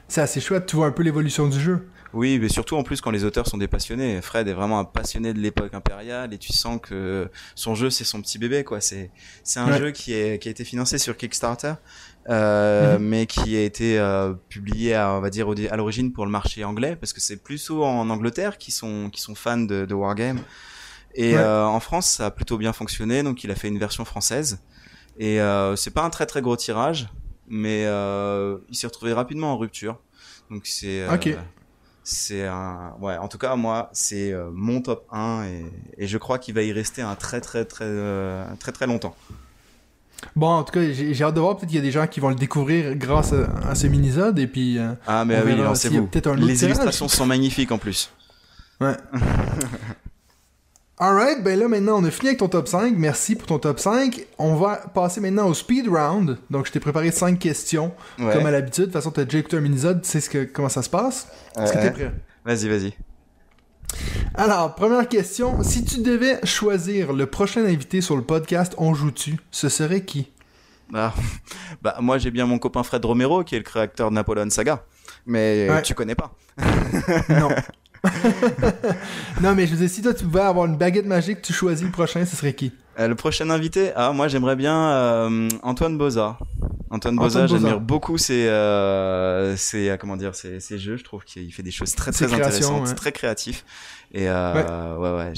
C'est assez chouette, tu vois un peu l'évolution du jeu. Oui, mais surtout en plus quand les auteurs sont des passionnés. Fred est vraiment un passionné de l'époque impériale et tu sens que son jeu c'est son petit bébé quoi. C'est c'est un Ouais. jeu qui est qui a été financé sur Kickstarter, euh, Mhm. mais qui a été euh, publié à, on va dire à l'origine pour le marché anglais parce que c'est plutôt en Angleterre qui sont qui sont fans de, de wargame. Et Ouais. euh, en France ça a plutôt bien fonctionné donc il a fait une version française et c'est pas un très très gros tirage mais il s'est retrouvé rapidement en rupture. Donc c'est. C'est un ouais en tout cas moi c'est euh, mon top 1 et, et je crois qu'il va y rester un très très très euh, très très longtemps. Bon, en tout cas, j'ai hâte de voir. Peut-être qu'il y a des gens qui vont le découvrir grâce à, à ce mini-zode. Et puis, euh, Ah mais oui, lancez-vous. Les illustrations sont magnifiques en plus. ouais. Alright, ben là maintenant on a fini avec ton top 5. Merci pour ton top 5. On va passer maintenant au speed round. Donc je t'ai préparé 5 questions Ouais. comme à l'habitude. De toute façon, t'as déjà écouté un mini-zode, tu sais ce que, comment ça se passe. Est-ce que t'es prêt? Vas-y, vas-y. Alors, première question. Si tu devais choisir le prochain invité sur le podcast On joue-tu, ce serait qui? Ah, bah moi j'ai bien mon copain Fred Romero qui est le créateur de Napoleon Saga. Mais Ouais. tu connais pas. Non. non, mais je veux dire, si toi tu pouvais avoir une baguette magique, tu choisis le prochain, ce serait qui? Euh, le prochain invité, ah moi j'aimerais bien euh, Antoine Boza. Antoine Boza, j'admire beaucoup ses, euh, ses euh, comment dire ses, ses jeux. Je trouve qu'il fait des choses très très intéressantes, ouais. très créatifs. Et ouais ouais,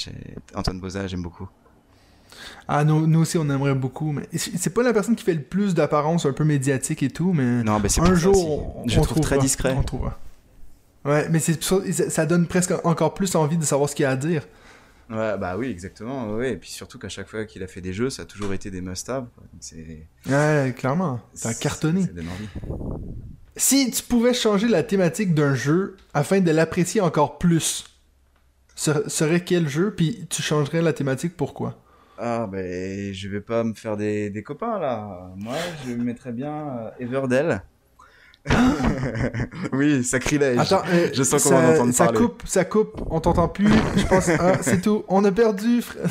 Antoine Boza, j'aime beaucoup. Ah, nous, nous aussi, on aimerait beaucoup. Mais c'est pas la personne qui fait le plus d'apparence un peu médiatique et tout, mais Non, mais c'est un jour, on, je on trouve très discret. On trouvera. Ouais, mais ça, donne presque encore plus envie de savoir ce qu'il y a à dire. Ouais, bah oui, exactement. Ouais, et puis surtout qu'à chaque fois qu'il a fait des jeux, ça a toujours été des must-have. Ouais, clairement. C'est- cartonné. Ça donne envie. Si tu pouvais changer la thématique d'un jeu afin de l'apprécier encore plus, ce serait quel jeu? Puis tu changerais la thématique pourquoi? Ah, ben, je vais pas me faire des, des copains là. Moi, je mettrais bien euh, Everdell. oui, sacrilège. Attends, euh, je sens qu'on ça- va en entendre ça parler. coupe, ça coupe, on t'entend plus. Je pense, ah, c'est tout, on a perdu. frère.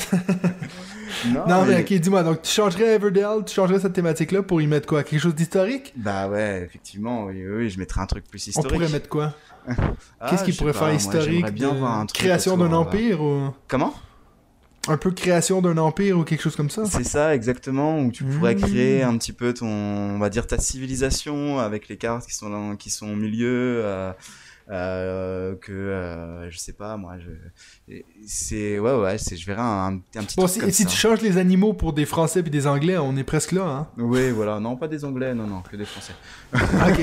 non, mais ok, dis-moi, donc tu changerais Everdell, tu changerais cette thématique-là pour y mettre quoi Quelque chose d'historique? Bah ouais, effectivement, oui, oui, oui, je mettrais un truc plus On historique. pourrait mettre quoi? Ah, Qu'est-ce qui je sais pourrait pas, faire historique j'aimerais bien de- voir un truc Création d'un euh, empire ou Comment? Un peu création d'un empire ou quelque chose comme ça C'est ça exactement où tu pourrais Mmh. créer un petit peu ton, on va dire ta civilisation avec les cartes qui sont là, qui sont au milieu, euh, euh, que euh, je sais pas moi, je, c'est ouais ouais, c'est je verrais un, un petit Bon, truc si, comme si ça. tu changes les animaux pour des Français puis des Anglais, on est presque là, hein Oui voilà, non pas des Anglais, non non, que des Français. Ok.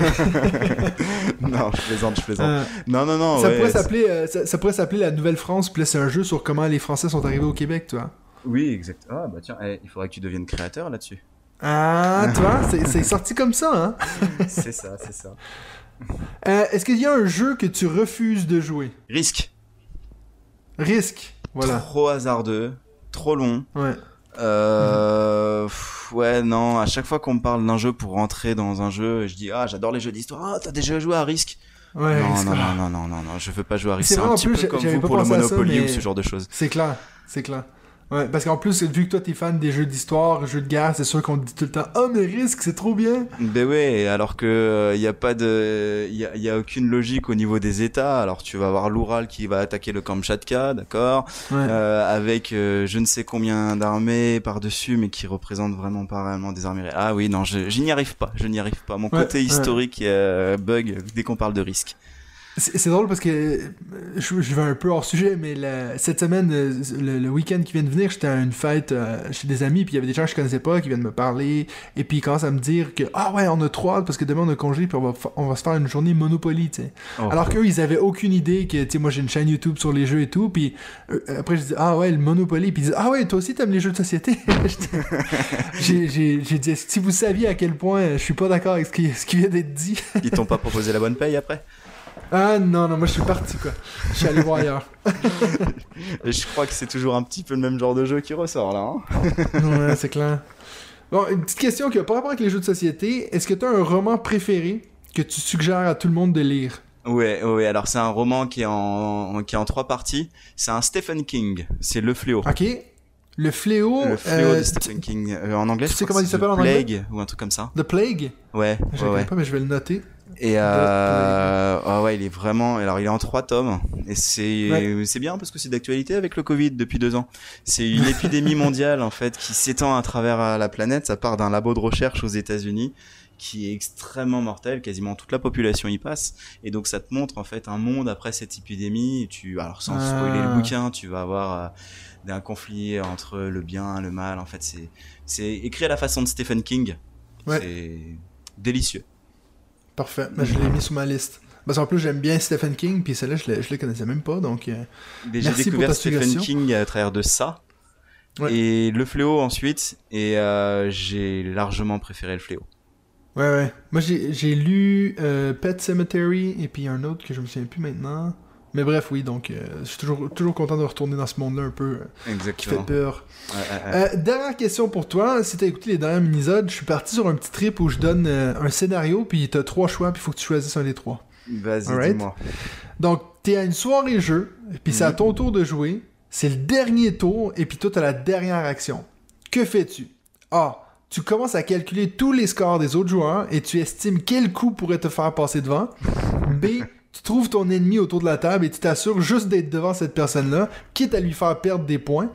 non, je plaisante, je plaisante. Euh, non non non. ça, ouais, pourrait s'appeler, euh, ça, ça pourrait s'appeler la Nouvelle-France, puis là c'est un jeu sur comment les Français sont arrivés au Québec, tu vois. Oui exact. Ah bah tiens, eh, il faudrait que tu deviennes créateur là-dessus. Ah, c'est c'est sorti comme ça, hein c'est ça, c'est ça. Euh, Est-ce qu'il y a un jeu que tu refuses de jouer? Risque. Risque, voilà. Trop hasardeux, trop long. Ouais. Euh, pff, ouais, non, à chaque fois qu'on me parle d'un jeu pour rentrer dans un jeu, je dis, ah, j'adore les jeux d'histoire, ah, t'as déjà joué à Risque. Ouais, non, Risque, non, ah. non, non, non, non, non, je veux pas jouer à Risque. C'est un petit plus, peu comme vous pour le à ça, Monopoly mais- ou ce genre de choses. C'est clair, c'est clair. Ouais, parce qu'en plus, vu que toi t'es fan des jeux d'histoire, jeux de guerre, c'est sûr qu'on te dit tout le temps Oh, mais risque, c'est trop bien Ben ouais, alors que il y a pas de, il y a, y a aucune logique au niveau des États. Alors tu vas avoir l'Oural qui va attaquer le Kamchatka, d'accord, Ouais. euh, avec euh, je ne sais combien d'armées par dessus, mais qui représentent vraiment pas réellement des armées. Ah oui, non, je, je n'y arrive pas, je n'y arrive pas. Mon Ouais, côté historique euh, bug dès qu'on parle de risque. C'est drôle parce que euh, je, je vais un peu hors sujet, mais la- cette semaine, euh, le, le week-end qui vient de venir, j'étais à une fête euh, chez des amis, puis il y avait des gens que je connaissais pas qui viennent me parler, et puis ils commencent à me dire que ah ouais, on a trop hâte parce que demain on a congé, puis on va, on va se faire une journée Monopoly, tu sais. Oh. Alors qu'eux, ils avaient aucune idée que, tu sais, moi j'ai une chaîne YouTube sur les jeux et tout, puis euh, après je dis ah ouais, le Monopoly, puis ils disent ah ouais, toi aussi t'aimes les jeux de société. J'ai dit si vous saviez à quel point je suis pas d'accord avec ce qui, ce qui vient d'être dit. Ils t'ont pas proposé la bonne paye après? Ah non, non, moi je suis parti quoi. Je suis allé voir ailleurs. Et je crois que c'est toujours un petit peu le même genre de jeu qui ressort là. Hein ouais, c'est clair. Bon, une petite question qui a pas rapport avec les jeux de société. Est-ce que tu as un roman préféré que tu suggères à tout le monde de lire? Ouais, ouais. Alors c'est un roman qui est en qui est en trois parties. C'est un Stephen King. C'est Le Fléau. Ok. Le fléau. Le Fléau euh, de Stephen King. Euh, en anglais, tu sais comment que il s'appelle en anglais? Plague ou un truc comme ça. The Plague? Ouais, Je ouais, ne ouais. pas, mais je vais le noter. Et euh, ah ouais, il est vraiment. Alors, il est en trois tomes et c'est Ouais. c'est bien parce que c'est d'actualité avec le Covid depuis deux ans. C'est une épidémie mondiale en fait qui s'étend à travers euh, la planète. Ça part d'un labo de recherche aux États-Unis qui est extrêmement mortel. Quasiment toute la population y passe et donc ça te montre en fait un monde après cette épidémie. Et tu alors sans Ah. spoiler le bouquin, tu vas avoir euh, un conflit entre le bien, le mal. En fait, c'est c'est écrit à la façon de Stephen King. Ouais. C'est délicieux. Parfait. Ben, je l'ai mis sur ma liste. Parce qu'en plus, j'aime bien Stephen King, puis celle-là, je ne le connaissais même pas, donc... euh, J'ai Merci découvert pour ta Stephen. King à travers de ça. Ouais. Et le fléau ensuite. Et euh, j'ai largement préféré le fléau. Ouais, ouais. Moi, j'ai j'ai lu euh, Pet Cemetery, et puis un autre que je me souviens plus maintenant. Mais bref, oui, donc euh, je suis toujours, toujours content de retourner dans ce monde-là un peu euh, qui fait Exactement. peur. Euh, dernière question pour toi. Si t'as écouté les dernières minisodes, je suis parti sur un petit trip où je donne un scénario, puis t'as trois choix, puis il faut que tu choisisses un des trois. Vas-y, alright. dis-moi. Donc, t'es à une soirée jeu, puis c'est à Mhm. ton tour de jouer. C'est le dernier tour, et puis toi, t'as la dernière action. Que fais-tu? A. Tu commences à calculer tous les scores des autres joueurs et tu estimes quel coup pourrait te faire passer devant. B. Tu trouves ton ennemi autour de la table et tu t'assures juste d'être devant cette personne-là, quitte à lui faire perdre des points.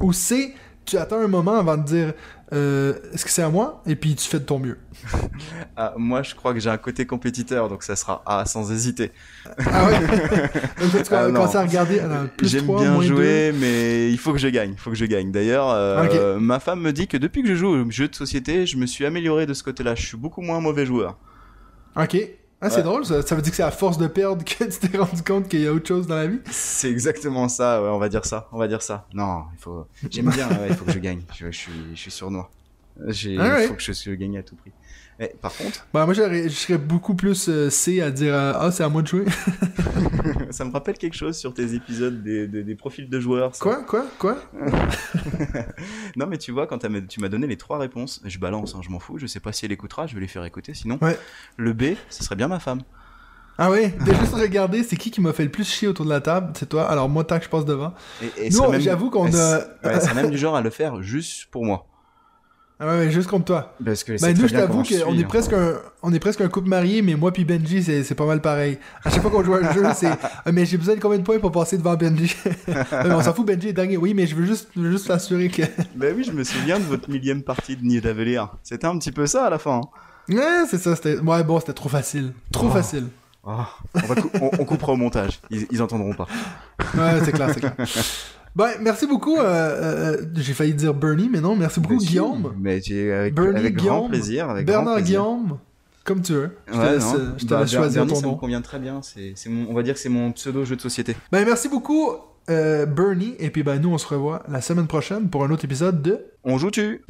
Ou C. Tu attends un moment avant de dire euh, Est-ce que c'est à moi? Et puis tu fais de ton mieux. Ah, moi, je crois que j'ai un côté compétiteur, donc ça sera A sans hésiter. Ah ouais? Donc, tu Ah, commences à regarder. plus J'aime 3, bien moins jouer, mais il faut que je gagne. Il faut que je gagne. D'ailleurs, euh, ma femme me dit que depuis que je joue aux jeux de société, je me suis amélioré de ce côté-là. Je suis beaucoup moins mauvais joueur. 2. Ok. Ah, c'est drôle, ça. Ça veut dire que c'est à force de perdre que tu t'es rendu compte qu'il y a autre chose dans la vie? C'est exactement ça. Ouais, on va dire ça. On va dire ça. Non, il faut. J'aime bien. ouais, il faut que je gagne. Je, je suis, je suis sournois. J'ai, il faut que je, je gagne à tout prix. Eh, par contre, Bah, moi, je serais beaucoup plus euh, C à dire euh, Ah, c'est à moi de jouer. ça me rappelle quelque chose sur tes épisodes des, des, des profils de joueurs. ça. Quoi? Quoi? Quoi? Non, mais tu vois, quand tu m'as donné les trois réponses, je balance, hein, je m'en fous, je sais pas si elle écoutera, je vais les faire écouter, sinon. Ouais. Le B, ce serait bien ma femme. Ah ouais? T'as juste regardé, c'est qui qui m'a fait le plus chier autour de la table? C'est toi? Alors, moi, que je passe devant. Et, et Nous, j'avoue qu'on a- Ouais, serait même du genre à le faire juste pour moi. Ah ouais, ouais, juste contre toi. Parce que Ben, nous, je t'avoue qu'on est hein. presque un, on est presque un couple marié, mais moi puis Benji, c'est, pas mal pareil. À chaque fois qu'on joue à un jeu, c'est, Ah, mais j'ai besoin de combien de points pour passer devant Benji? Mais on s'en fout, Benji est dernier. Oui, mais je veux juste, je veux juste s'assurer que, Ben oui, je me souviens de votre millième partie de Nidavellir. C'était un petit peu ça à la fin. hein. ouais, c'est ça, c'était, ouais, bon, c'était trop facile. Trop Oh. facile. Oh, on, va cou- on- on coupera au montage, ils, ils entendront pas. Ouais, c'est clair, c'est clair. Ben, merci beaucoup, euh, euh, j'ai failli dire Bernie, mais non, merci beaucoup, Mais Guillaume. Mais j'ai avec, Bernie, avec grand Guillaume, plaisir. Avec grand Bernard plaisir. Guillaume, comme tu veux. Je te Ouais, laisse, non. euh, je te Bah, laisse choisir Bernie, ton ça me nom. convient très bien. C'est, on va dire que c'est mon pseudo jeu de société. Ben, merci beaucoup, euh, Bernie, et puis ben, nous, on se revoit la semaine prochaine pour un autre épisode de On joue tu